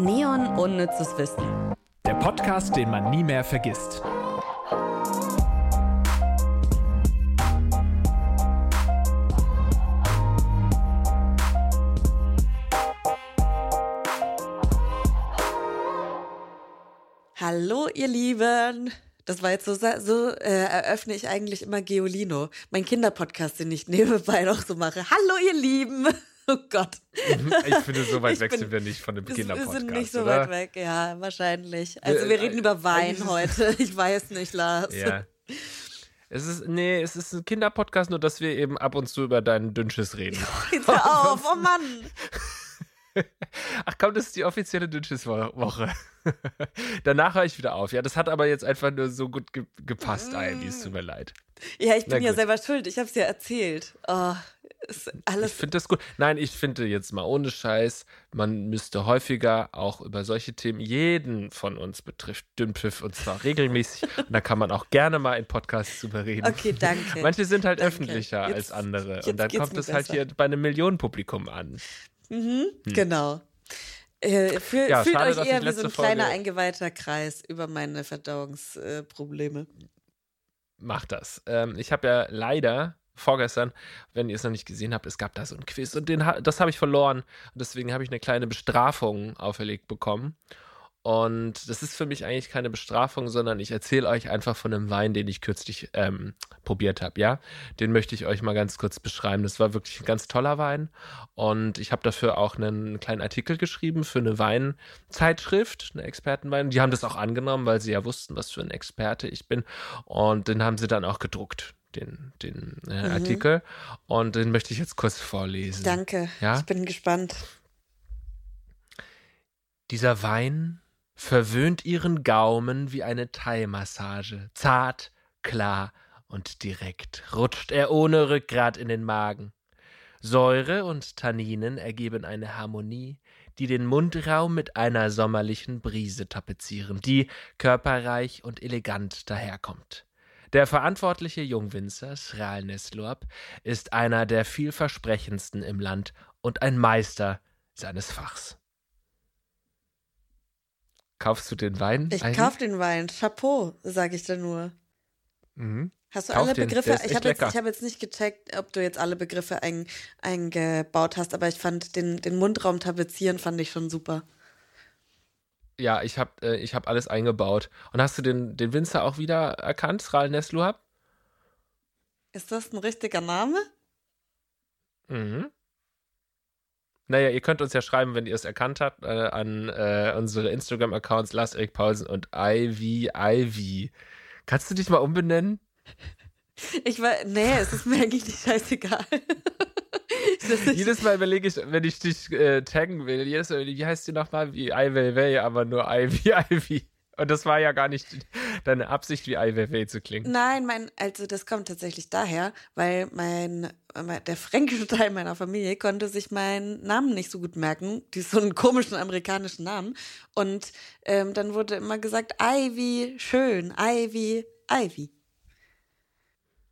Neon Unnützes Wissen. Der Podcast, den man nie mehr vergisst. Hallo, ihr Lieben. Das war jetzt so, so äh, eröffne ich eigentlich immer Geolino, mein Kinderpodcast, den ich nebenbei noch so mache. Hallo, ihr Lieben. Oh Gott. Mhm, ich finde, so weit ich weg bin, sind wir nicht von dem Kinderpodcast. Wir sind nicht so oder? weit weg, ja, wahrscheinlich. Also wir reden über Wein heute. Ich weiß nicht, Lars. Ja. Es ist, nee, es ist ein Kinderpodcast, nur dass wir eben ab und zu über deinen Dünnschiss reden. Jetzt hör auf, oh Mann. Ach komm, das ist die offizielle Dünnschiss-Woche. Danach höre ich wieder auf. Ja, das hat aber jetzt einfach nur so gut ge gepasst, Ivy. Es tut mir leid. Ja, ich bin ja selber schuld. Ich habe es ja erzählt. Oh. Ich finde das gut. Nein, ich finde jetzt mal ohne Scheiß, man müsste häufiger auch über solche Themen, jeden von uns betrifft, Dünnpfiff und zwar regelmäßig. und da kann man auch gerne mal in Podcasts drüber reden. Okay, danke. Manche sind halt danke. öffentlicher jetzt, als andere. Und dann kommt es halt hier bei einem Millionenpublikum an. Mhm, hm. Genau. Äh, fühl, ja, fühlt schade, euch eher wie so ein kleiner Folge... eingeweihter Kreis über meine Verdauungsprobleme. Äh, Macht das. Ähm, ich habe ja leider vorgestern, wenn ihr es noch nicht gesehen habt, es gab da so ein Quiz und den, das habe ich verloren. Und deswegen habe ich eine kleine Bestrafung auferlegt bekommen. Und das ist für mich eigentlich keine Bestrafung, sondern ich erzähle euch einfach von einem Wein, den ich kürzlich ähm, probiert habe. Ja, den möchte ich euch mal ganz kurz beschreiben. Das war wirklich ein ganz toller Wein und ich habe dafür auch einen kleinen Artikel geschrieben für eine Weinzeitschrift, eine Expertenwein. Die haben das auch angenommen, weil sie ja wussten, was für ein Experte ich bin und den haben sie dann auch gedruckt. Den, den äh, mhm. Artikel und den möchte ich jetzt kurz vorlesen. Danke. Ja? Ich bin gespannt. Dieser Wein verwöhnt ihren Gaumen wie eine Thai-Massage. Zart, klar und direkt rutscht er ohne Rückgrat in den Magen. Säure und Tanninen ergeben eine Harmonie, die den Mundraum mit einer sommerlichen Brise tapezieren, die körperreich und elegant daherkommt. Der verantwortliche Jungwinzer Sral Neslorp ist einer der vielversprechendsten im Land und ein Meister seines Fachs. Kaufst du den Wein? Ich eigentlich? kauf den Wein. Chapeau, sage ich da nur. Mhm. Hast du kauf alle Begriffe? Ich habe jetzt, hab jetzt nicht gecheckt, ob du jetzt alle Begriffe ein, eingebaut hast, aber ich fand den, den Mundraum tapezieren fand ich schon super. Ja, ich habe äh, ich hab alles eingebaut. Und hast du den, den Winzer auch wieder erkannt, Ral Nesluhab? Ist das ein richtiger Name? Mhm. Naja, ihr könnt uns ja schreiben, wenn ihr es erkannt habt, äh, an äh, unsere Instagram-Accounts Lars Erik Paulsen und Ivy Ivy. Kannst du dich mal umbenennen? Ich war, nee, es ist mir eigentlich nicht scheißegal. jedes Mal überlege ich, wenn ich dich äh, taggen will, jedes Mal, wie heißt du nochmal? Wie Ivy Way, aber nur Ivy Ivy. Und das war ja gar nicht deine Absicht, wie Ai Weiwei zu klingen. Nein, mein, also das kommt tatsächlich daher, weil mein, der fränkische Teil meiner Familie konnte sich meinen Namen nicht so gut merken, die so einen komischen amerikanischen Namen. Und ähm, dann wurde immer gesagt, Ivy, schön, Ivy, Ivy.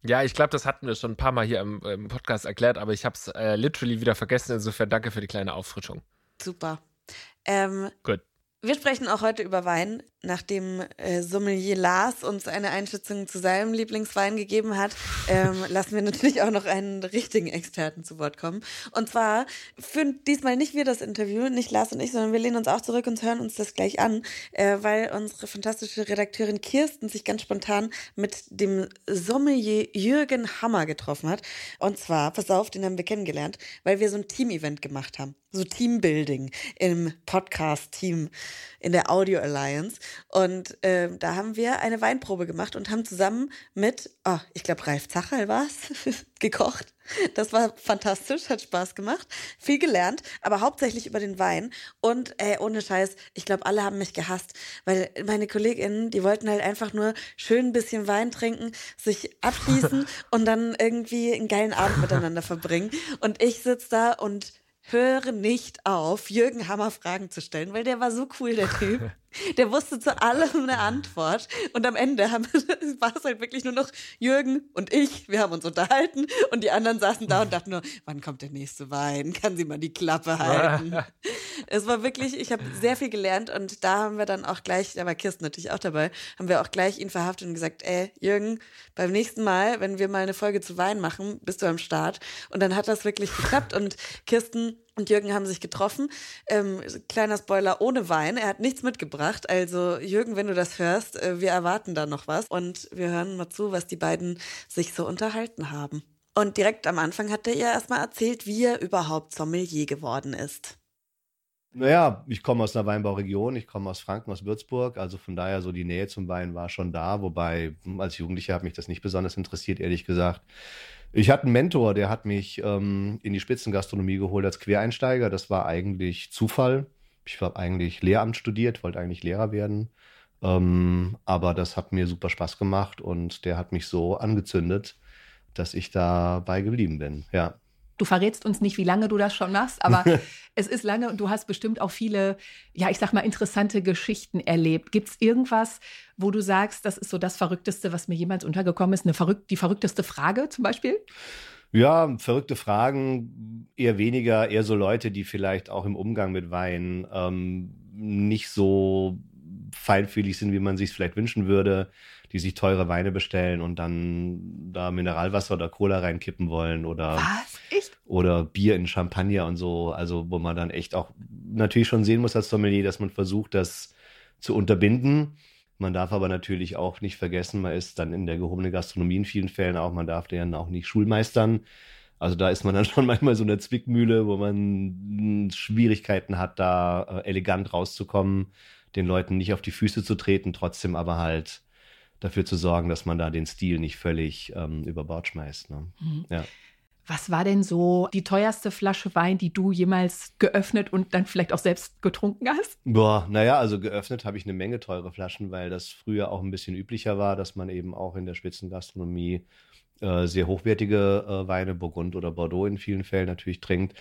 Ja, ich glaube, das hatten wir schon ein paar Mal hier im, im Podcast erklärt, aber ich habe es äh, literally wieder vergessen. Insofern danke für die kleine Auffrischung. Super. Ähm, Gut. Wir sprechen auch heute über Wein, nachdem äh, Sommelier Lars uns eine Einschätzung zu seinem Lieblingswein gegeben hat. Ähm, lassen wir natürlich auch noch einen richtigen Experten zu Wort kommen. Und zwar führen diesmal nicht wir das Interview, nicht Lars und ich, sondern wir lehnen uns auch zurück und hören uns das gleich an, äh, weil unsere fantastische Redakteurin Kirsten sich ganz spontan mit dem Sommelier Jürgen Hammer getroffen hat. Und zwar, pass auf, den haben wir kennengelernt, weil wir so ein Team-Event gemacht haben so Teambuilding im Podcast-Team in der Audio Alliance. Und äh, da haben wir eine Weinprobe gemacht und haben zusammen mit, oh, ich glaube, Ralf Zachal war es, gekocht. Das war fantastisch, hat Spaß gemacht, viel gelernt, aber hauptsächlich über den Wein. Und ey, ohne Scheiß, ich glaube, alle haben mich gehasst, weil meine KollegInnen, die wollten halt einfach nur schön ein bisschen Wein trinken, sich abschließen und dann irgendwie einen geilen Abend miteinander verbringen. Und ich sitze da und höre nicht auf, Jürgen Hammer Fragen zu stellen, weil der war so cool, der Typ. Der wusste zu allem eine Antwort. Und am Ende haben, war es halt wirklich nur noch Jürgen und ich. Wir haben uns unterhalten und die anderen saßen da und dachten nur, wann kommt der nächste Wein? Kann sie mal die Klappe halten? es war wirklich, ich habe sehr viel gelernt und da haben wir dann auch gleich, da war Kirsten natürlich auch dabei, haben wir auch gleich ihn verhaftet und gesagt, ey, Jürgen, beim nächsten Mal, wenn wir mal eine Folge zu Wein machen, bist du am Start. Und dann hat das wirklich geklappt und Kirsten und Jürgen haben sich getroffen. Ähm, kleiner Spoiler, ohne Wein. Er hat nichts mitgebracht. Also Jürgen, wenn du das hörst, äh, wir erwarten da noch was. Und wir hören mal zu, was die beiden sich so unterhalten haben. Und direkt am Anfang hat er ihr erstmal erzählt, wie er überhaupt Sommelier geworden ist. Naja, ich komme aus einer Weinbauregion, ich komme aus Franken, aus Würzburg, also von daher so die Nähe zum Wein war schon da, wobei als Jugendlicher hat mich das nicht besonders interessiert, ehrlich gesagt. Ich hatte einen Mentor, der hat mich ähm, in die Spitzengastronomie geholt als Quereinsteiger. Das war eigentlich Zufall. Ich habe eigentlich Lehramt studiert, wollte eigentlich Lehrer werden. Ähm, aber das hat mir super Spaß gemacht und der hat mich so angezündet, dass ich dabei geblieben bin. Ja. Du verrätst uns nicht, wie lange du das schon machst, aber es ist lange und du hast bestimmt auch viele, ja, ich sag mal, interessante Geschichten erlebt. Gibt es irgendwas, wo du sagst, das ist so das Verrückteste, was mir jemals untergekommen ist? Eine verrückt, die verrückteste Frage zum Beispiel? Ja, verrückte Fragen eher weniger, eher so Leute, die vielleicht auch im Umgang mit Wein ähm, nicht so feinfühlig sind, wie man sich vielleicht wünschen würde, die sich teure Weine bestellen und dann da Mineralwasser oder Cola reinkippen wollen oder oder Bier in Champagner und so, also wo man dann echt auch natürlich schon sehen muss als Sommelier, dass man versucht, das zu unterbinden. Man darf aber natürlich auch nicht vergessen, man ist dann in der gehobenen Gastronomie in vielen Fällen auch, man darf dann auch nicht Schulmeistern. Also da ist man dann schon manchmal so eine Zwickmühle, wo man Schwierigkeiten hat, da äh, elegant rauszukommen, den Leuten nicht auf die Füße zu treten, trotzdem aber halt dafür zu sorgen, dass man da den Stil nicht völlig ähm, über Bord schmeißt. Ne? Mhm. Ja. Was war denn so die teuerste Flasche Wein, die du jemals geöffnet und dann vielleicht auch selbst getrunken hast? Boah, naja, also geöffnet habe ich eine Menge teure Flaschen, weil das früher auch ein bisschen üblicher war, dass man eben auch in der Spitzengastronomie äh, sehr hochwertige äh, Weine, Burgund oder Bordeaux in vielen Fällen natürlich trinkt.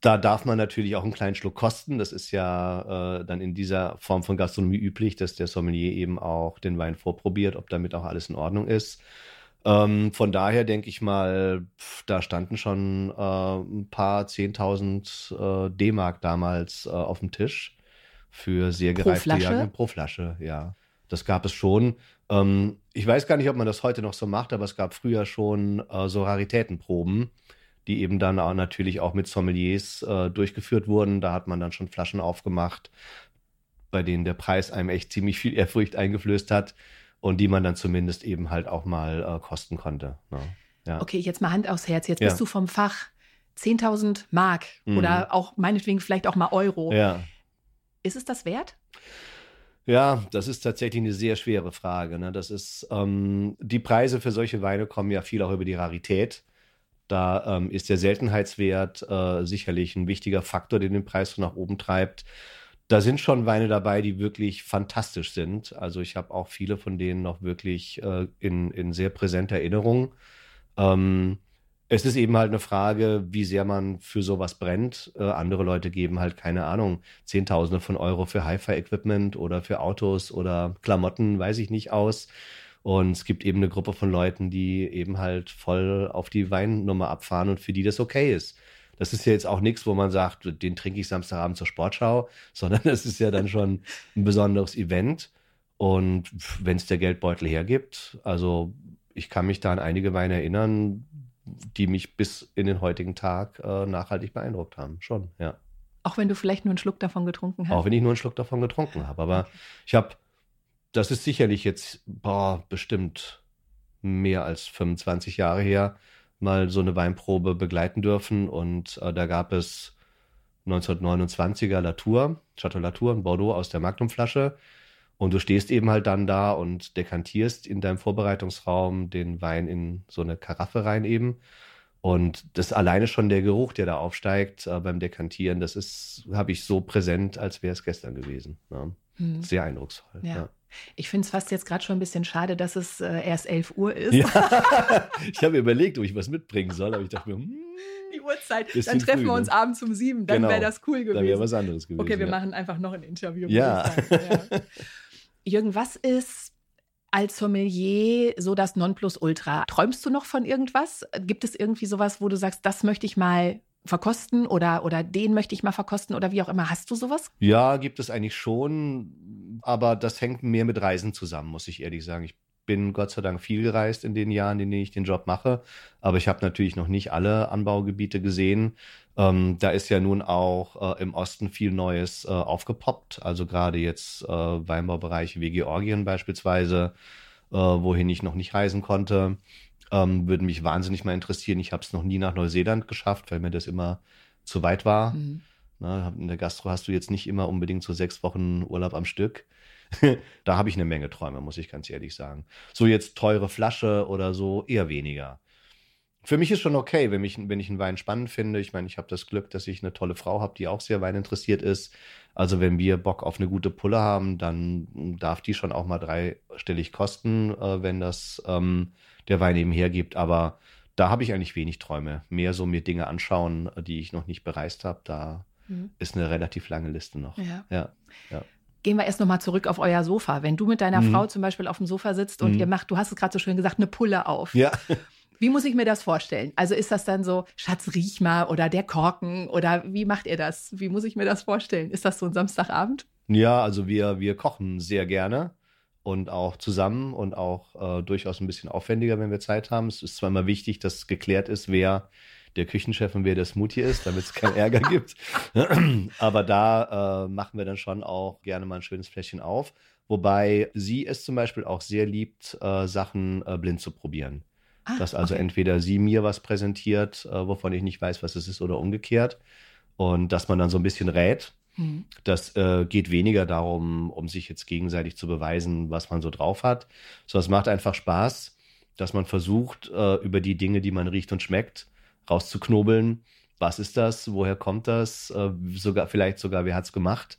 Da darf man natürlich auch einen kleinen Schluck kosten. Das ist ja äh, dann in dieser Form von Gastronomie üblich, dass der Sommelier eben auch den Wein vorprobiert, ob damit auch alles in Ordnung ist. Ähm, von daher denke ich mal, pf, da standen schon äh, ein paar 10.000 äh, D-Mark damals äh, auf dem Tisch für sehr Pro gereifte Flasche? Pro Flasche, ja. Das gab es schon. Ähm, ich weiß gar nicht, ob man das heute noch so macht, aber es gab früher schon äh, so Raritätenproben, die eben dann auch natürlich auch mit Sommeliers äh, durchgeführt wurden. Da hat man dann schon Flaschen aufgemacht, bei denen der Preis einem echt ziemlich viel Ehrfurcht eingeflößt hat und die man dann zumindest eben halt auch mal äh, kosten konnte. Ne? Ja. Okay, jetzt mal Hand aufs Herz. Jetzt Ja. bist du vom Fach 10.000 Mark Mhm. oder auch meinetwegen vielleicht auch mal Euro. ja. Ist es das wert? Ja, das ist tatsächlich eine sehr schwere Frage. Ne? Das ist, ähm, die Preise für solche Weine kommen ja viel auch über die Rarität. Da ähm, ist der Seltenheitswert äh, sicherlich ein wichtiger Faktor, der den Preis so nach oben treibt. Da sind schon Weine dabei, die wirklich fantastisch sind. Also ich habe auch viele von denen noch wirklich äh, in, in sehr präsenter Erinnerung. Ähm, es ist eben halt eine Frage, wie sehr man für sowas brennt. Äh, andere Leute geben halt, keine Ahnung, Zehntausende von Euro für Hi-Fi-Equipment oder für Autos oder Klamotten, weiß ich nicht, aus. Und es gibt eben eine Gruppe von Leuten, die eben halt voll auf die Weinnummer abfahren und für die das okay ist. Das ist ja jetzt auch nichts, wo man sagt, den trinke ich Samstagabend zur Sportschau, sondern das ist ja dann schon ein besonderes Event. Und wenn es der Geldbeutel hergibt, also ich kann mich da an einige Weine erinnern, die mich bis in den heutigen Tag äh, nachhaltig beeindruckt haben. Schon, ja. Auch wenn du vielleicht nur einen Schluck davon getrunken hast. Auch wenn ich nur einen Schluck davon getrunken habe. Aber ich habe, das ist sicherlich jetzt, boah, bestimmt mehr als 25 Jahre her, mal so eine Weinprobe begleiten dürfen. Und äh, da gab es 1929er Latour, Chateau Latour in Bordeaux aus der Magnumflasche. Und du stehst eben halt dann da und dekantierst in deinem Vorbereitungsraum den Wein in so eine Karaffe rein eben. Und das alleine schon der Geruch, der da aufsteigt äh, beim Dekantieren, das ist, habe ich so präsent, als wäre es gestern gewesen. Ja. Hm. Sehr eindrucksvoll. Ja. Ja. Ich finde es fast jetzt gerade schon ein bisschen schade, dass es äh, erst 11 Uhr ist. Ja. ich habe überlegt, ob ich was mitbringen soll, aber ich dachte mir, hm, Die Uhrzeit. Dann treffen früh, wir uns ne? abends um sieben. Dann Genau. wäre das cool da wäre gewesen. was anderes gewesen. Okay, wir ja. machen einfach noch ein Interview. ja. Jürgen, was ist als Sommelier so das Nonplusultra? Träumst du noch von irgendwas? Gibt es irgendwie sowas, wo du sagst, das möchte ich mal verkosten oder, oder den möchte ich mal verkosten oder wie auch immer. Hast du sowas? Ja, gibt es eigentlich schon, aber das hängt mehr mit Reisen zusammen, muss ich ehrlich sagen. Ich bin Gott sei Dank viel gereist in den Jahren, in denen ich den Job mache, aber ich habe natürlich noch nicht alle Anbaugebiete gesehen. Ähm, da ist ja nun auch äh, im Osten viel Neues äh, aufgepoppt, also gerade jetzt äh, Weinbaubereiche wie Georgien beispielsweise, äh, wohin ich noch nicht reisen konnte. Ähm, würde mich wahnsinnig mal interessieren. Ich habe es noch nie nach Neuseeland geschafft, weil mir das immer zu weit war. Mhm. Na, in der Gastro hast du jetzt nicht immer unbedingt so sechs Wochen Urlaub am Stück. da habe ich eine Menge Träume, muss ich ganz ehrlich sagen. So jetzt teure Flasche oder so eher weniger. Für mich ist schon okay, wenn ich, wenn ich einen Wein spannend finde. Ich meine, ich habe das Glück, dass ich eine tolle Frau habe, die auch sehr weininteressiert ist. Also wenn wir Bock auf eine gute Pulle haben, dann darf die schon auch mal dreistellig kosten, äh, wenn das ähm, der Wein eben hergibt. Aber da habe ich eigentlich wenig Träume. Mehr so mir Dinge anschauen, die ich noch nicht bereist habe. Da mhm. ist eine relativ lange Liste noch. Ja. ja, ja. Gehen wir erst nochmal zurück auf euer Sofa. Wenn du mit deiner mhm. Frau zum Beispiel auf dem Sofa sitzt und mhm. ihr macht, du hast es gerade so schön gesagt, eine Pulle auf. Ja. Wie muss ich mir das vorstellen? Also ist das dann so, Schatz, riech mal oder der Korken oder wie macht ihr das? Wie muss ich mir das vorstellen? Ist das so ein Samstagabend? Ja, also wir, wir kochen sehr gerne und auch zusammen und auch äh, durchaus ein bisschen aufwendiger, wenn wir Zeit haben. Es ist zwar immer wichtig, dass geklärt ist, wer der Küchenchef und wer der Smoothie ist, damit es keinen Ärger gibt. Aber da äh, machen wir dann schon auch gerne mal ein schönes Fläschchen auf. Wobei sie es zum Beispiel auch sehr liebt, äh, Sachen äh, blind zu probieren. Ah, dass also okay. entweder sie mir was präsentiert, äh, wovon ich nicht weiß, was es ist, oder umgekehrt. Und dass man dann so ein bisschen rät Mhm. Das äh, geht weniger darum, um sich jetzt gegenseitig zu beweisen, was man so drauf hat, sondern es macht einfach Spaß, dass man versucht, äh, über die Dinge, die man riecht und schmeckt, rauszuknobeln. Was ist das? Woher kommt das? Äh, sogar, vielleicht sogar, wer hat es gemacht?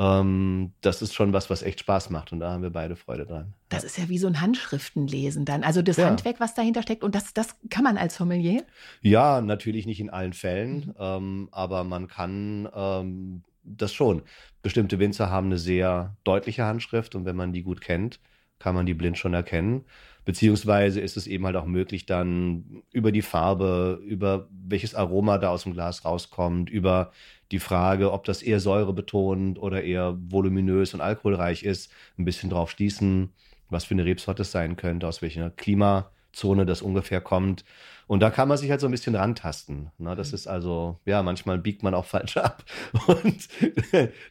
Ähm, das ist schon was, was echt Spaß macht und da haben wir beide Freude dran. Das ist ja wie so ein Handschriftenlesen dann. Also das ja. Handwerk, was dahinter steckt und das, das kann man als Sommelier? Ja, natürlich nicht in allen Fällen, mhm. ähm, aber man kann ähm, das schon. Bestimmte Winzer haben eine sehr deutliche Handschrift und wenn man die gut kennt, kann man die blind schon erkennen. Beziehungsweise ist es eben halt auch möglich, dann über die Farbe, über welches Aroma da aus dem Glas rauskommt, über die Frage, ob das eher säurebetont oder eher voluminös und alkoholreich ist, ein bisschen drauf schließen, was für eine Rebsorte es sein könnte, aus welcher Klimazone das ungefähr kommt. Und da kann man sich halt so ein bisschen rantasten. Ne? Das mhm. ist also, ja, manchmal biegt man auch falsch ab und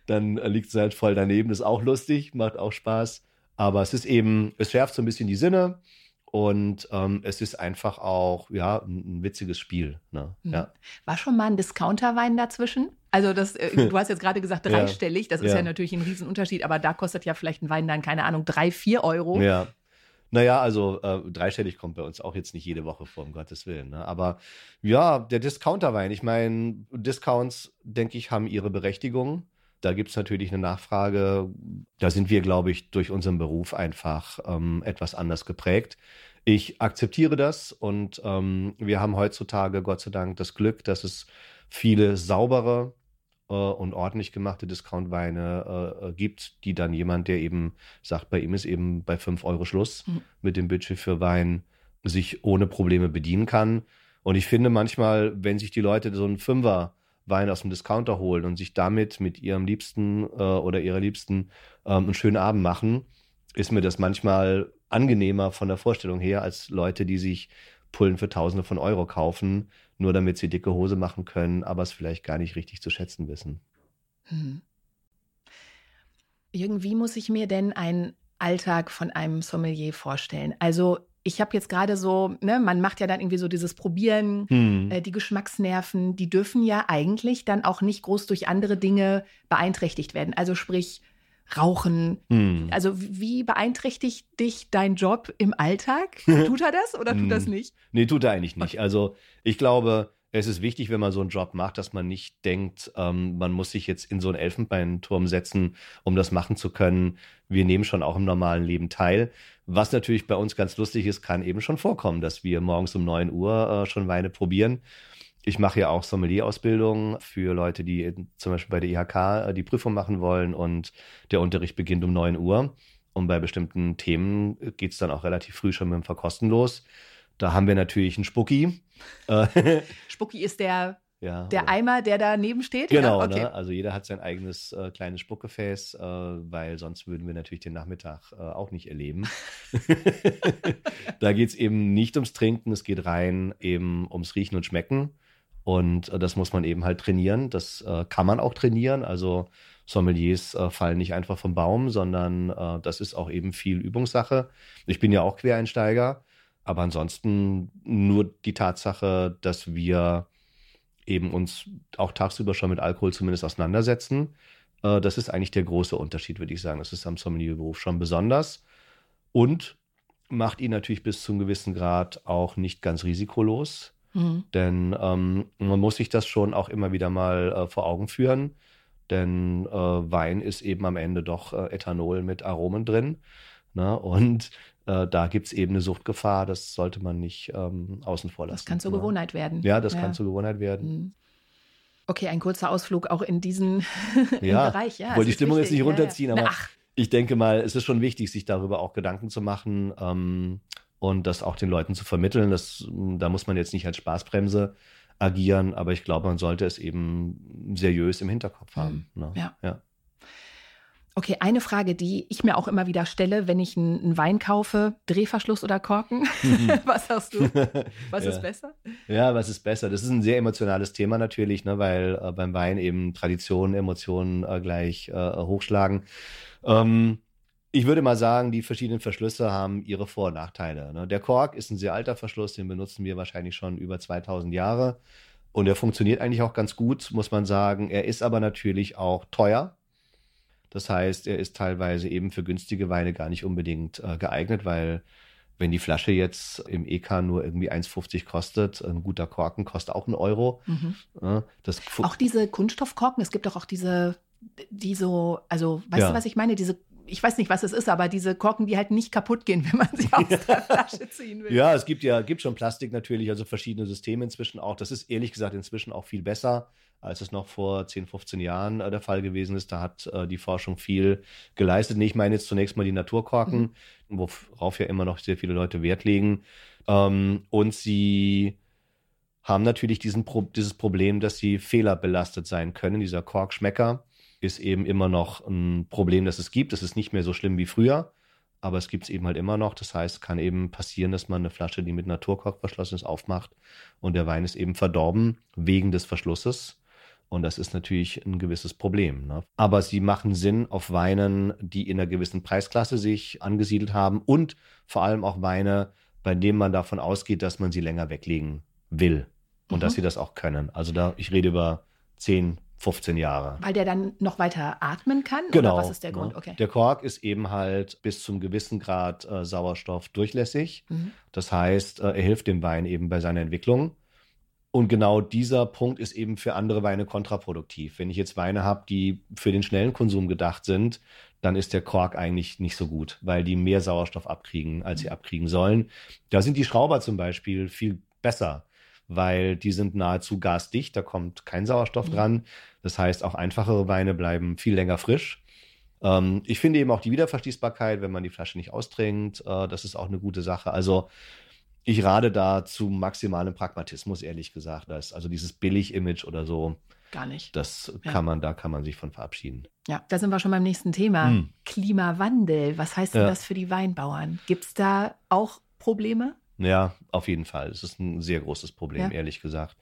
dann liegt es halt voll daneben. Das ist auch lustig, macht auch Spaß. Aber es ist eben, es schärft so ein bisschen die Sinne und ähm, es ist einfach auch, ja, ein, ein witziges Spiel. Ne? Mhm. Ja. War schon mal ein Discounterwein dazwischen? Also das, äh, du hast jetzt gerade gesagt dreistellig, das ist ja. ja natürlich ein Riesenunterschied, aber da kostet ja vielleicht ein Wein dann, keine Ahnung, drei, vier Euro. Ja. Naja, also äh, dreistellig kommt bei uns auch jetzt nicht jede Woche vor, um Gottes Willen. Ne? Aber ja, der Discounterwein, ich meine, Discounts, denke ich, haben ihre Berechtigung. Da gibt es natürlich eine Nachfrage. Da sind wir, glaube ich, durch unseren Beruf einfach ähm, etwas anders geprägt. Ich akzeptiere das und ähm, wir haben heutzutage Gott sei Dank das Glück, dass es viele saubere, äh, und ordentlich gemachte Discountweine äh, äh, gibt, die dann jemand, der eben sagt, bei ihm ist eben bei 5 Euro Schluss mhm. mit dem Budget für Wein, sich ohne Probleme bedienen kann. Und ich finde manchmal, wenn sich die Leute so einen Fünfer Wein aus dem Discounter holen und sich damit mit ihrem Liebsten äh, oder ihrer Liebsten ähm, einen schönen Abend machen, ist mir das manchmal angenehmer von der Vorstellung her als Leute, die sich Pullen für Tausende von Euro kaufen, nur damit sie dicke Hose machen können, aber es vielleicht gar nicht richtig zu schätzen wissen. Hm. Irgendwie muss ich mir denn einen Alltag von einem Sommelier vorstellen. Also ich habe jetzt gerade so, ne, man macht ja dann irgendwie so dieses Probieren, hm. äh, die Geschmacksnerven, die dürfen ja eigentlich dann auch nicht groß durch andere Dinge beeinträchtigt werden. Also sprich, Rauchen. Hm. Also wie beeinträchtigt dich dein Job im Alltag? Tut er das oder tut hm. das nicht? Nee, tut er eigentlich nicht. Okay. Also ich glaube, es ist wichtig, wenn man so einen Job macht, dass man nicht denkt, ähm, man muss sich jetzt in so einen Elfenbeinturm setzen, um das machen zu können. Wir nehmen schon auch im normalen Leben teil. Was natürlich bei uns ganz lustig ist, kann eben schon vorkommen, dass wir morgens um 9 Uhr äh, schon Weine probieren. Ich mache ja auch Sommelier-Ausbildung für Leute, die zum Beispiel bei der IHK äh, die Prüfung machen wollen und der Unterricht beginnt um 9 Uhr. Und bei bestimmten Themen geht es dann auch relativ früh schon mit dem Verkosten los. Da haben wir natürlich einen Spucki. Äh, Spucki ist der Ja, Der oder- Eimer, der daneben steht? Genau, ja, okay. ne? also jeder hat sein eigenes äh, kleines Spuckgefäß, äh, weil sonst würden wir natürlich den Nachmittag äh, auch nicht erleben. da geht es eben nicht ums Trinken, es geht rein eben ums Riechen und Schmecken. Und äh, das muss man eben halt trainieren. Das äh, kann man auch trainieren. Also Sommeliers fallen nicht einfach vom Baum, sondern das ist auch eben viel Übungssache. Ich bin ja auch Quereinsteiger, aber ansonsten nur die Tatsache, dass wir eben uns auch tagsüber schon mit Alkohol zumindest auseinandersetzen. Äh, das ist eigentlich der große Unterschied, würde ich sagen. Das ist am Sommelierberuf schon besonders und macht ihn natürlich bis zu einem gewissen Grad auch nicht ganz risikolos. Mhm. Denn ähm, man muss sich das schon auch immer wieder mal äh, vor Augen führen. Denn äh, Wein ist eben am Ende doch äh, Ethanol mit Aromen drin. Ne? Und äh, da gibt es eben eine Suchtgefahr, das sollte man nicht ähm, außen vor lassen. Das kann zur ne? Gewohnheit werden. Ja, das kann zur Gewohnheit werden. Mhm. Okay, ein kurzer Ausflug auch in diesen Ja, Bereich. Ja, ich wollte die Stimmung jetzt wichtig. nicht runterziehen, ja, ja. aber ach, ich denke mal, es ist schon wichtig, sich darüber auch Gedanken zu machen ähm, und das auch den Leuten zu vermitteln. Das, da muss man jetzt nicht als Spaßbremse agieren, aber ich glaube, man sollte es eben seriös im Hinterkopf haben. Ne? Ja. ja. Okay, eine Frage, die ich mir auch immer wieder stelle, wenn ich einen, einen Wein kaufe, Drehverschluss oder Korken? Was sagst du? Was Ja. ist besser? Ja, was ist besser? Das ist ein sehr emotionales Thema natürlich, ne, weil äh, beim Wein eben Traditionen, Emotionen äh, gleich äh, hochschlagen. Ähm, ich würde mal sagen, die verschiedenen Verschlüsse haben ihre Vor- und Nachteile. Ne? Der Kork ist ein sehr alter Verschluss, den benutzen wir wahrscheinlich schon über 2000 Jahre. Und er funktioniert eigentlich auch ganz gut, muss man sagen. Er ist aber natürlich auch teuer. Das heißt, er ist teilweise eben für günstige Weine gar nicht unbedingt äh, geeignet, weil wenn die Flasche jetzt im EK nur irgendwie 1,50 kostet, ein guter Korken kostet auch einen Euro. Mhm. Ja, Auch diese Kunststoffkorken, es gibt doch auch diese, die so, also, weißt Ja. du, was ich meine? Diese, ich weiß nicht, was es ist, aber diese Korken, die halt nicht kaputt gehen, wenn man sie aus der Flasche ziehen will. Ja, es gibt ja gibt schon Plastik natürlich, also verschiedene Systeme inzwischen auch. Das ist ehrlich gesagt inzwischen auch viel besser, als es noch vor 10, 15 Jahren äh, der Fall gewesen ist. Da hat äh, die Forschung viel geleistet. Nee, ich meine jetzt zunächst mal die Naturkorken, worauf ja immer noch sehr viele Leute Wert legen. Ähm, und sie haben natürlich diesen Pro dieses Problem, dass sie fehlerbelastet sein können. Dieser Korkschmecker ist eben immer noch ein Problem, das es gibt. Es ist nicht mehr so schlimm wie früher, aber es gibt es eben halt immer noch. Das heißt, es kann eben passieren, dass man eine Flasche, die mit Naturkork verschlossen ist, aufmacht und der Wein ist eben verdorben wegen des Verschlusses. Und das ist natürlich ein gewisses Problem. Ne? Aber sie machen Sinn auf Weinen, die in einer gewissen Preisklasse sich angesiedelt haben und vor allem auch Weine, bei denen man davon ausgeht, dass man sie länger weglegen will und Mhm. dass sie das auch können. Also da, ich rede über 10, 15 Jahre. Weil der dann noch weiter atmen kann? Genau. Oder was ist der Grund? ne? Okay. Der Kork ist eben halt bis zum gewissen Grad äh, Sauerstoff durchlässig. Mhm. Das heißt, äh, er hilft dem Wein eben bei seiner Entwicklung. Und genau dieser Punkt ist eben für andere Weine kontraproduktiv. Wenn ich jetzt Weine habe, die für den schnellen Konsum gedacht sind, dann ist der Kork eigentlich nicht so gut, weil die mehr Sauerstoff abkriegen, als sie abkriegen sollen. Da sind die Schrauber zum Beispiel viel besser, weil die sind nahezu gasdicht, da kommt kein Sauerstoff dran. Das heißt, auch einfachere Weine bleiben viel länger frisch. Ähm, ich finde eben auch die Wiederverschließbarkeit, wenn man die Flasche nicht austrinkt, äh, das ist auch eine gute Sache. Also ich rate da zu maximalem Pragmatismus, ehrlich gesagt. Das, also dieses Billig-Image oder so, Gar nicht. das Ja. kann man, da kann man sich von verabschieden. Ja, da sind wir schon beim nächsten Thema. Hm. Klimawandel. Was heißt denn Ja. das für die Weinbauern? Gibt es da auch Probleme? Ja, auf jeden Fall. Es ist ein sehr großes Problem, Ja. ehrlich gesagt.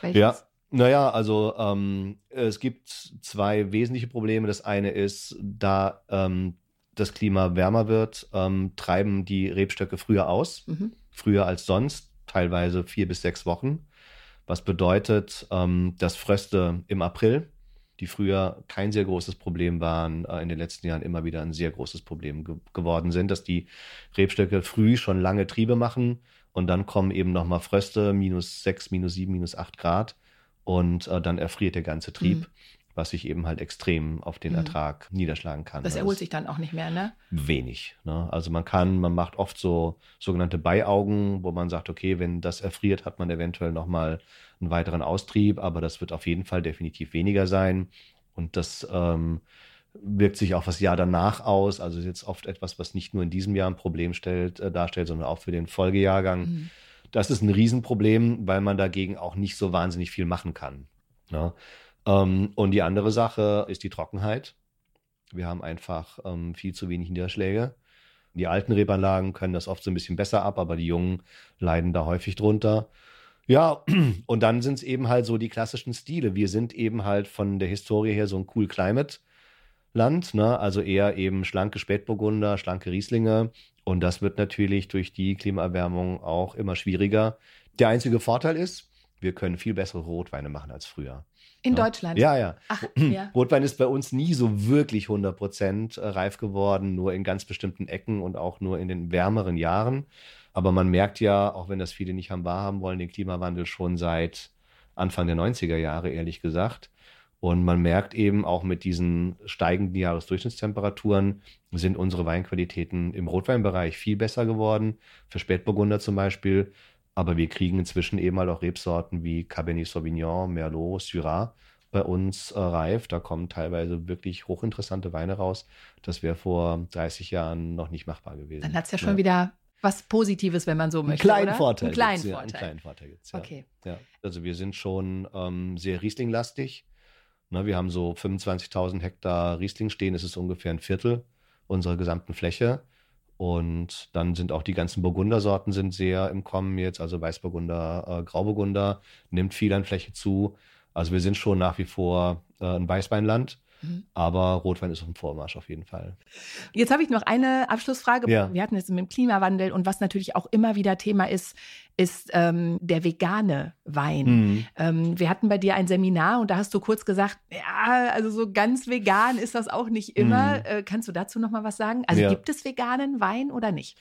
Welches? Ja, naja, also ähm, es gibt zwei wesentliche Probleme. Das eine ist, da ähm, das Klima wärmer wird, ähm, treiben die Rebstöcke früher aus, Mhm. Früher als sonst, teilweise vier bis sechs Wochen. Was bedeutet, ähm, dass Fröste im April, die früher kein sehr großes Problem waren, äh, in den letzten Jahren immer wieder ein sehr großes Problem ge geworden sind, dass die Rebstöcke früh schon lange Triebe machen und dann kommen eben nochmal Fröste, minus sechs, minus sieben, minus acht Grad und äh, dann erfriert der ganze Trieb, Mhm. Was sich eben halt extrem auf den Mhm. Ertrag niederschlagen kann. Das Ne? erholt sich dann auch nicht mehr, ne? wenig. Ne? Also man kann, man macht oft so sogenannte Beiaugen, wo man sagt, okay, wenn das erfriert, hat man eventuell nochmal einen weiteren Austrieb, aber das wird auf jeden Fall definitiv weniger sein. Und das ähm, wirkt sich auch das Jahr danach aus. Also ist jetzt oft etwas, was nicht nur in diesem Jahr ein Problem stellt, äh, darstellt, sondern auch für den Folgejahrgang. Mhm. Das ist ein Riesenproblem, weil man dagegen auch nicht so wahnsinnig viel machen kann. Ne? Ähm, und die andere Sache ist die Trockenheit. Wir haben einfach ähm, viel zu wenig Niederschläge. Die alten Rebanlagen können das oft so ein bisschen besser ab, aber die Jungen leiden da häufig drunter. Ja, und dann sind es eben halt so die klassischen Stile. Wir sind eben halt von der Historie her so ein Cool Climate Land, ne? also eher eben schlanke Spätburgunder, schlanke Rieslinge. Und das wird natürlich durch die Klimaerwärmung auch immer schwieriger. Der einzige Vorteil ist, wir können viel bessere Rotweine machen als früher. In ja. Deutschland? Ja, ja. Ach, ja. Rotwein ist bei uns nie so wirklich 100% äh, reif geworden, nur in ganz bestimmten Ecken und auch nur in den wärmeren Jahren. Aber man merkt ja, auch wenn das viele nicht haben wahrhaben wollen, den Klimawandel schon seit Anfang der 90er Jahre, ehrlich gesagt. Und man merkt eben auch mit diesen steigenden Jahresdurchschnittstemperaturen sind unsere Weinqualitäten im Rotweinbereich viel besser geworden. Für Spätburgunder zum Beispiel aber wir kriegen inzwischen eben halt auch Rebsorten wie Cabernet Sauvignon, Merlot, Syrah bei uns äh, reif. Da kommen teilweise wirklich hochinteressante Weine raus. Das wäre vor 30 Jahren noch nicht machbar gewesen. Dann hat es ja schon ja. wieder was Positives, wenn man so möchte. Einen kleinen oder? Vorteil. Einen kleinen Vorteil. Ja, einen kleinen Vorteil gibt's, ja. Okay. Ja. Also wir sind schon ähm, sehr Riesling-lastig. Ne, wir haben so 25.000 Hektar Riesling stehen. Das ist ungefähr ein Viertel unserer gesamten Fläche. Und dann sind auch die ganzen Burgundersorten sind sehr im Kommen jetzt, also Weißburgunder, äh, Grauburgunder, nimmt viel an Fläche zu. Also wir sind schon nach wie vor äh, ein Weißweinland. Mhm. Aber Rotwein ist auf dem Vormarsch auf jeden Fall. Jetzt habe ich noch eine Abschlussfrage. Ja. Wir hatten jetzt mit dem Klimawandel und was natürlich auch immer wieder Thema ist, ist ähm, der vegane Wein. Mhm. Ähm, wir hatten bei dir ein Seminar und da hast du kurz gesagt, ja, also so ganz vegan ist das auch nicht immer. Mhm. Äh, kannst du dazu noch mal was sagen? Also ja. gibt es veganen Wein oder nicht?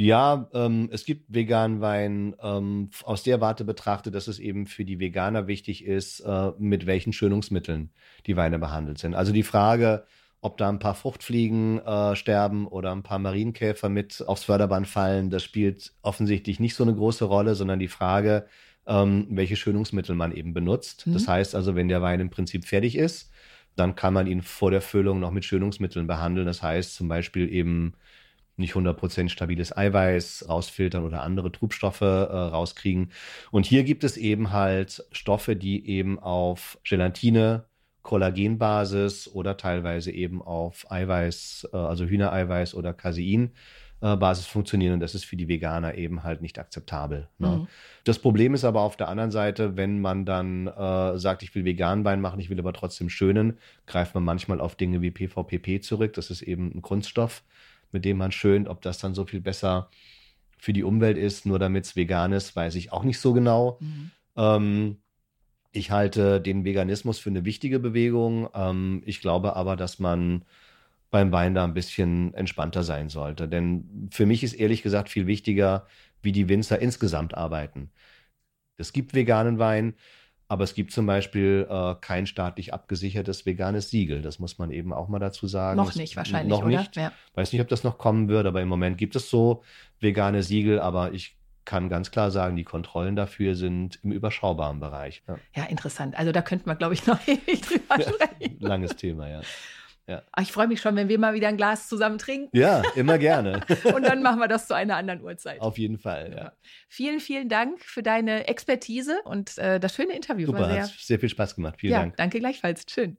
Ja, ähm, es gibt veganen Wein ähm, aus der Warte betrachtet, dass es eben für die Veganer wichtig ist, äh, mit welchen Schönungsmitteln die Weine behandelt sind. Also die Frage, ob da ein paar Fruchtfliegen äh, sterben oder ein paar Marienkäfer mit aufs Förderband fallen, das spielt offensichtlich nicht so eine große Rolle, sondern die Frage, ähm, welche Schönungsmittel man eben benutzt. Mhm. Das heißt also, wenn der Wein im Prinzip fertig ist, dann kann man ihn vor der Füllung noch mit Schönungsmitteln behandeln. Das heißt zum Beispiel eben nicht 100% stabiles Eiweiß rausfiltern oder andere Trubstoffe äh, rauskriegen. Und hier gibt es eben halt Stoffe, die eben auf Gelatine, Kollagenbasis oder teilweise eben auf Eiweiß, äh, also Hühnereiweiß oder Casein. Äh, Basis funktionieren und das ist für die Veganer eben halt nicht akzeptabel. Ne? Mhm. Das Problem ist aber auf der anderen Seite, wenn man dann äh, sagt, ich will veganen Wein machen, ich will aber trotzdem schönen, greift man manchmal auf Dinge wie PVPP zurück. Das ist eben ein Kunststoff, mit dem man schönt. Ob das dann so viel besser für die Umwelt ist, nur damit es vegan ist, weiß ich auch nicht so genau. Mhm. Ähm, ich halte den Veganismus für eine wichtige Bewegung. Ähm, ich glaube aber, dass man beim Wein da ein bisschen entspannter sein sollte. Denn für mich ist ehrlich gesagt viel wichtiger, wie die Winzer insgesamt arbeiten. Es gibt veganen Wein, aber es gibt zum Beispiel äh, kein staatlich abgesichertes veganes Siegel. Das muss man eben auch mal dazu sagen. Noch nicht wahrscheinlich, noch oder? Nicht. Ja. Weiß nicht, ob das noch kommen wird, aber im Moment gibt es so vegane Siegel. Aber ich kann ganz klar sagen, die Kontrollen dafür sind im überschaubaren Bereich. Ja, ja interessant. Also da könnte man, glaube ich, noch ewig drüber sprechen. Langes Thema, ja. Ja. Ich freue mich schon, wenn wir mal wieder ein Glas zusammen trinken. Ja, immer gerne. und dann machen wir das zu einer anderen Uhrzeit. Auf jeden Fall, ja. ja. Vielen, vielen Dank für deine Expertise und äh, das schöne Interview. Super, war sehr, hat sehr viel Spaß gemacht. Vielen ja, Dank. Danke gleichfalls. Schön.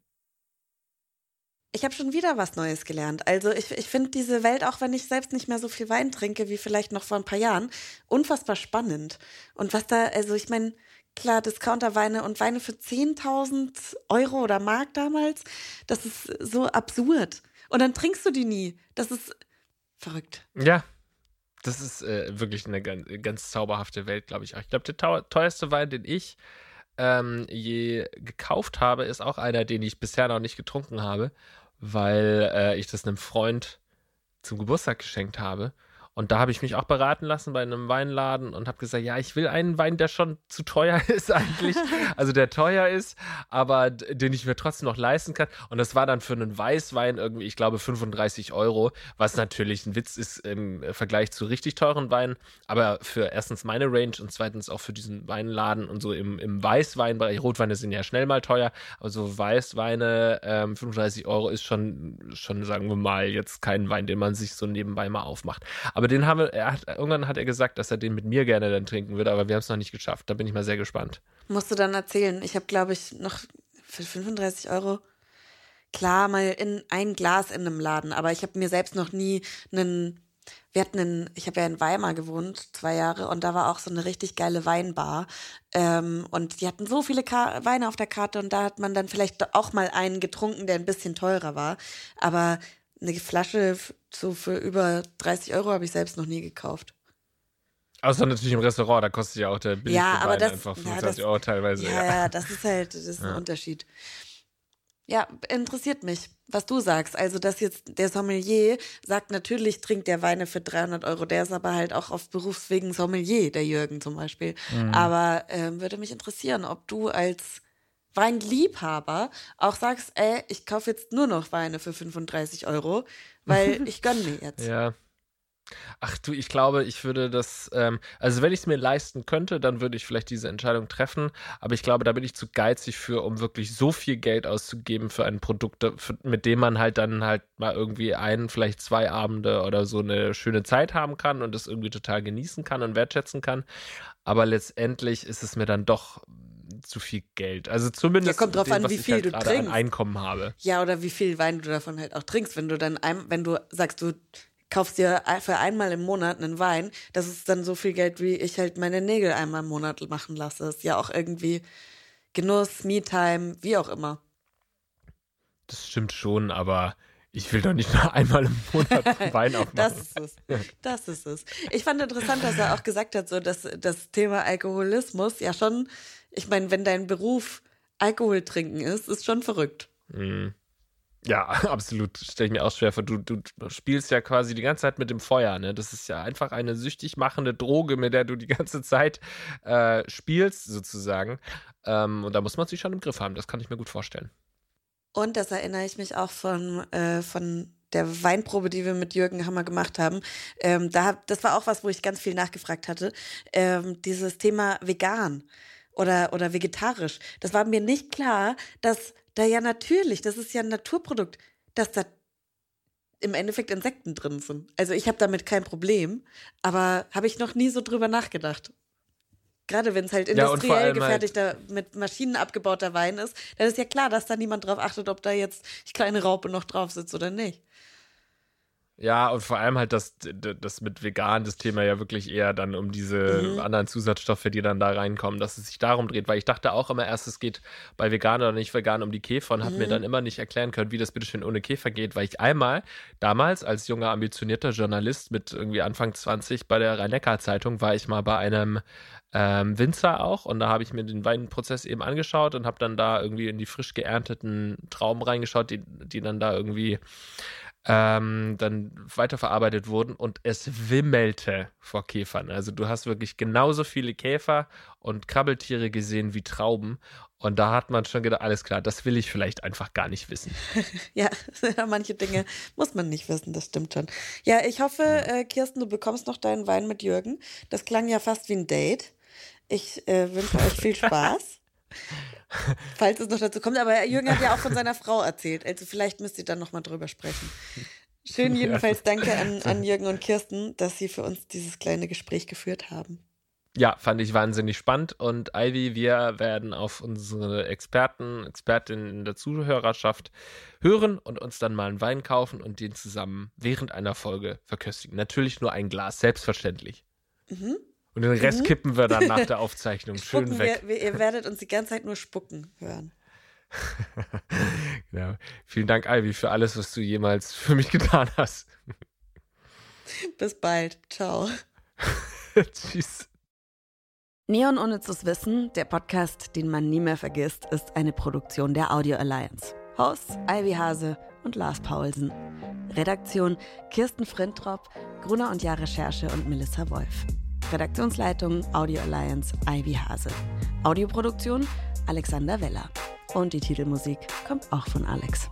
Ich habe schon wieder was Neues gelernt. Also ich, ich finde diese Welt, auch wenn ich selbst nicht mehr so viel Wein trinke wie vielleicht noch vor ein paar Jahren, unfassbar spannend. Und was da, also ich meine, klar, Discounterweine und Weine für 10.000 Euro oder Mark damals, das ist so absurd. Und dann trinkst du die nie. Das ist verrückt. Ja, das ist äh, wirklich eine ganz, ganz, zauberhafte Welt, glaube ich. Ich glaube, der teuerste Wein, den ich ähm, je gekauft habe, ist auch einer, den ich bisher noch nicht getrunken habe, weil äh, ich das einem Freund zum Geburtstag geschenkt habe. Und da habe ich mich auch beraten lassen bei einem Weinladen und habe gesagt, ja, ich will einen Wein, der schon zu teuer ist eigentlich. also der teuer ist, aber den ich mir trotzdem noch leisten kann. Und das war dann für einen Weißwein irgendwie, ich glaube, 35 Euro, was natürlich ein Witz ist im Vergleich zu richtig teuren Weinen. Aber für erstens meine Range und zweitens auch für diesen Weinladen und so im, im Weißweinbereich. Rotweine sind ja schnell mal teuer, aber so Weißweine, ähm, 35 Euro ist schon, schon, sagen wir mal, jetzt kein Wein, den man sich so nebenbei mal aufmacht. Aber den haben wir, hat, irgendwann hat er gesagt, dass er den mit mir gerne dann trinken würde, aber wir haben es noch nicht geschafft. Da bin ich mal sehr gespannt. Musst du dann erzählen. Ich habe, glaube ich, noch für 35 Euro, klar, mal in ein Glas in einem Laden, aber ich habe mir selbst noch nie einen wir hatten in, ich habe ja in Weimar gewohnt, zwei Jahre, und da war auch so eine richtig geile Weinbar. Ähm, und die hatten so viele Ka Weine auf der Karte und da hat man dann vielleicht auch mal einen getrunken, der ein bisschen teurer war. Aber eine Flasche so für über 30 Euro habe ich selbst noch nie gekauft. Außer natürlich im Restaurant, da kostet ja auch der billigste ja, aber Wein das, einfach ja, 25 das, Euro teilweise. Ja, ja, das ist halt, das ist ein Ja. Unterschied. Ja, interessiert mich, was du sagst. Also, dass jetzt der Sommelier sagt, natürlich trinkt der Weine für 300 Euro. Der ist aber halt auch auf Berufswegen Sommelier, der Jürgen zum Beispiel. Mhm. Aber ähm, würde mich interessieren, ob du als Weinliebhaber auch sagst, ey, ich kaufe jetzt nur noch Weine für 35 Euro, weil ich gönne mir jetzt. Ja. Ach du, ich glaube, ich würde das, ähm, also wenn ich es mir leisten könnte, dann würde ich vielleicht diese Entscheidung treffen. Aber ich glaube, da bin ich zu geizig für, um wirklich so viel Geld auszugeben für ein Produkt, für, mit dem man halt dann halt mal irgendwie einen, vielleicht zwei Abende oder so eine schöne Zeit haben kann und das irgendwie total genießen kann und wertschätzen kann. Aber letztendlich ist es mir dann doch zu viel Geld. Also zumindest Ja, kommt drauf dem, an, was wie ich viel halt du gerade an trinkst. Einkommen habe. Ja, oder wie viel Wein du davon halt auch trinkst. Wenn du dann, ein, wenn du sagst, du kaufst dir für einmal im Monat einen Wein, das ist dann so viel Geld, wie ich halt meine Nägel einmal im Monat machen lasse. Ist ja auch irgendwie Genuss, Me-Time, wie auch immer. Das stimmt schon, aber ich will doch nicht nur einmal im Monat Wein aufmachen. Das ist es. Das ist es. Ich fand interessant, dass er auch gesagt hat, so dass das Thema Alkoholismus ja schon, ich meine, wenn dein Beruf Alkohol trinken ist, ist schon verrückt. Mhm. Ja, absolut. Stelle ich mir auch schwer vor. Du, du spielst ja quasi die ganze Zeit mit dem Feuer. Ne? Das ist ja einfach eine süchtig machende Droge, mit der du die ganze Zeit äh, spielst, sozusagen. Ähm, und da muss man sich schon im Griff haben. Das kann ich mir gut vorstellen. Und das erinnere ich mich auch von, äh, von der Weinprobe, die wir mit Jürgen Hammer gemacht haben. Ähm, da, das war auch was, wo ich ganz viel nachgefragt hatte. Ähm, dieses Thema vegan oder, oder vegetarisch. Das war mir nicht klar, dass da ja natürlich, das ist ja ein Naturprodukt, dass da im Endeffekt Insekten drin sind. Also ich habe damit kein Problem, aber habe ich noch nie so drüber nachgedacht. Gerade wenn es halt Ja, industriell halt- gefertigter, mit Maschinen abgebauter Wein ist, dann ist ja klar, dass da niemand drauf achtet, ob da jetzt die kleine Raupe noch drauf sitzt oder nicht. Ja, und vor allem halt das, das mit vegan, das Thema ja wirklich eher dann um diese Mhm. anderen Zusatzstoffe, die dann da reinkommen, dass es sich darum dreht, weil ich dachte auch immer erst, es geht bei vegan oder nicht vegan um die Käfer und habe mir Mhm. dann immer nicht erklären können, wie das bitteschön ohne Käfer geht, weil ich einmal damals als junger, ambitionierter Journalist mit irgendwie Anfang 20 bei der Rhein-Neckar-Zeitung war ich mal bei einem ähm, Winzer auch und da habe ich mir den Weinprozess eben angeschaut und habe dann da irgendwie in die frisch geernteten Trauben reingeschaut, die, die dann da irgendwie ähm, dann weiterverarbeitet wurden und es wimmelte vor Käfern. Also du hast wirklich genauso viele Käfer und Krabbeltiere gesehen wie Trauben. Und da hat man schon gedacht, alles klar, das will ich vielleicht einfach gar nicht wissen. Ja, manche Dinge muss man nicht wissen, das stimmt schon. Ja, ich hoffe, äh, Kirsten, du bekommst noch deinen Wein mit Jürgen. Das klang ja fast wie ein Date. Ich äh, wünsche euch viel Spaß. Falls es noch dazu kommt. Aber Jürgen hat ja auch von seiner Frau erzählt. Also vielleicht müsst ihr dann nochmal drüber sprechen. Schön jedenfalls danke an, an Jürgen und Kirsten, dass sie für uns dieses kleine Gespräch geführt haben. Ja, fand ich wahnsinnig spannend. Und Ivy, wir werden auf unsere Experten, Expertinnen in der Zuhörerschaft hören und uns dann mal einen Wein kaufen und den zusammen während einer Folge verköstigen. Natürlich nur ein Glas, selbstverständlich. Mhm. Und den Rest kippen wir dann nach der Aufzeichnung schön weg. wir, wir, ihr werdet uns die ganze Zeit nur spucken hören. genau. Vielen Dank, Ivy, für alles, was du jemals für mich getan hast. Bis bald. Ciao. Tschüss. Neon Unnützes Wissen, der Podcast, den man nie mehr vergisst, ist eine Produktion der Audio Alliance. Hosts Ivy Hase und Lars Paulsen. Redaktion Kirsten Frintrop, Gruner und Jahr Recherche und Melissa Wolf. Redaktionsleitung Audio Alliance Ivy Hase. Audioproduktion Alexander Weller. Und die Titelmusik kommt auch von Alex.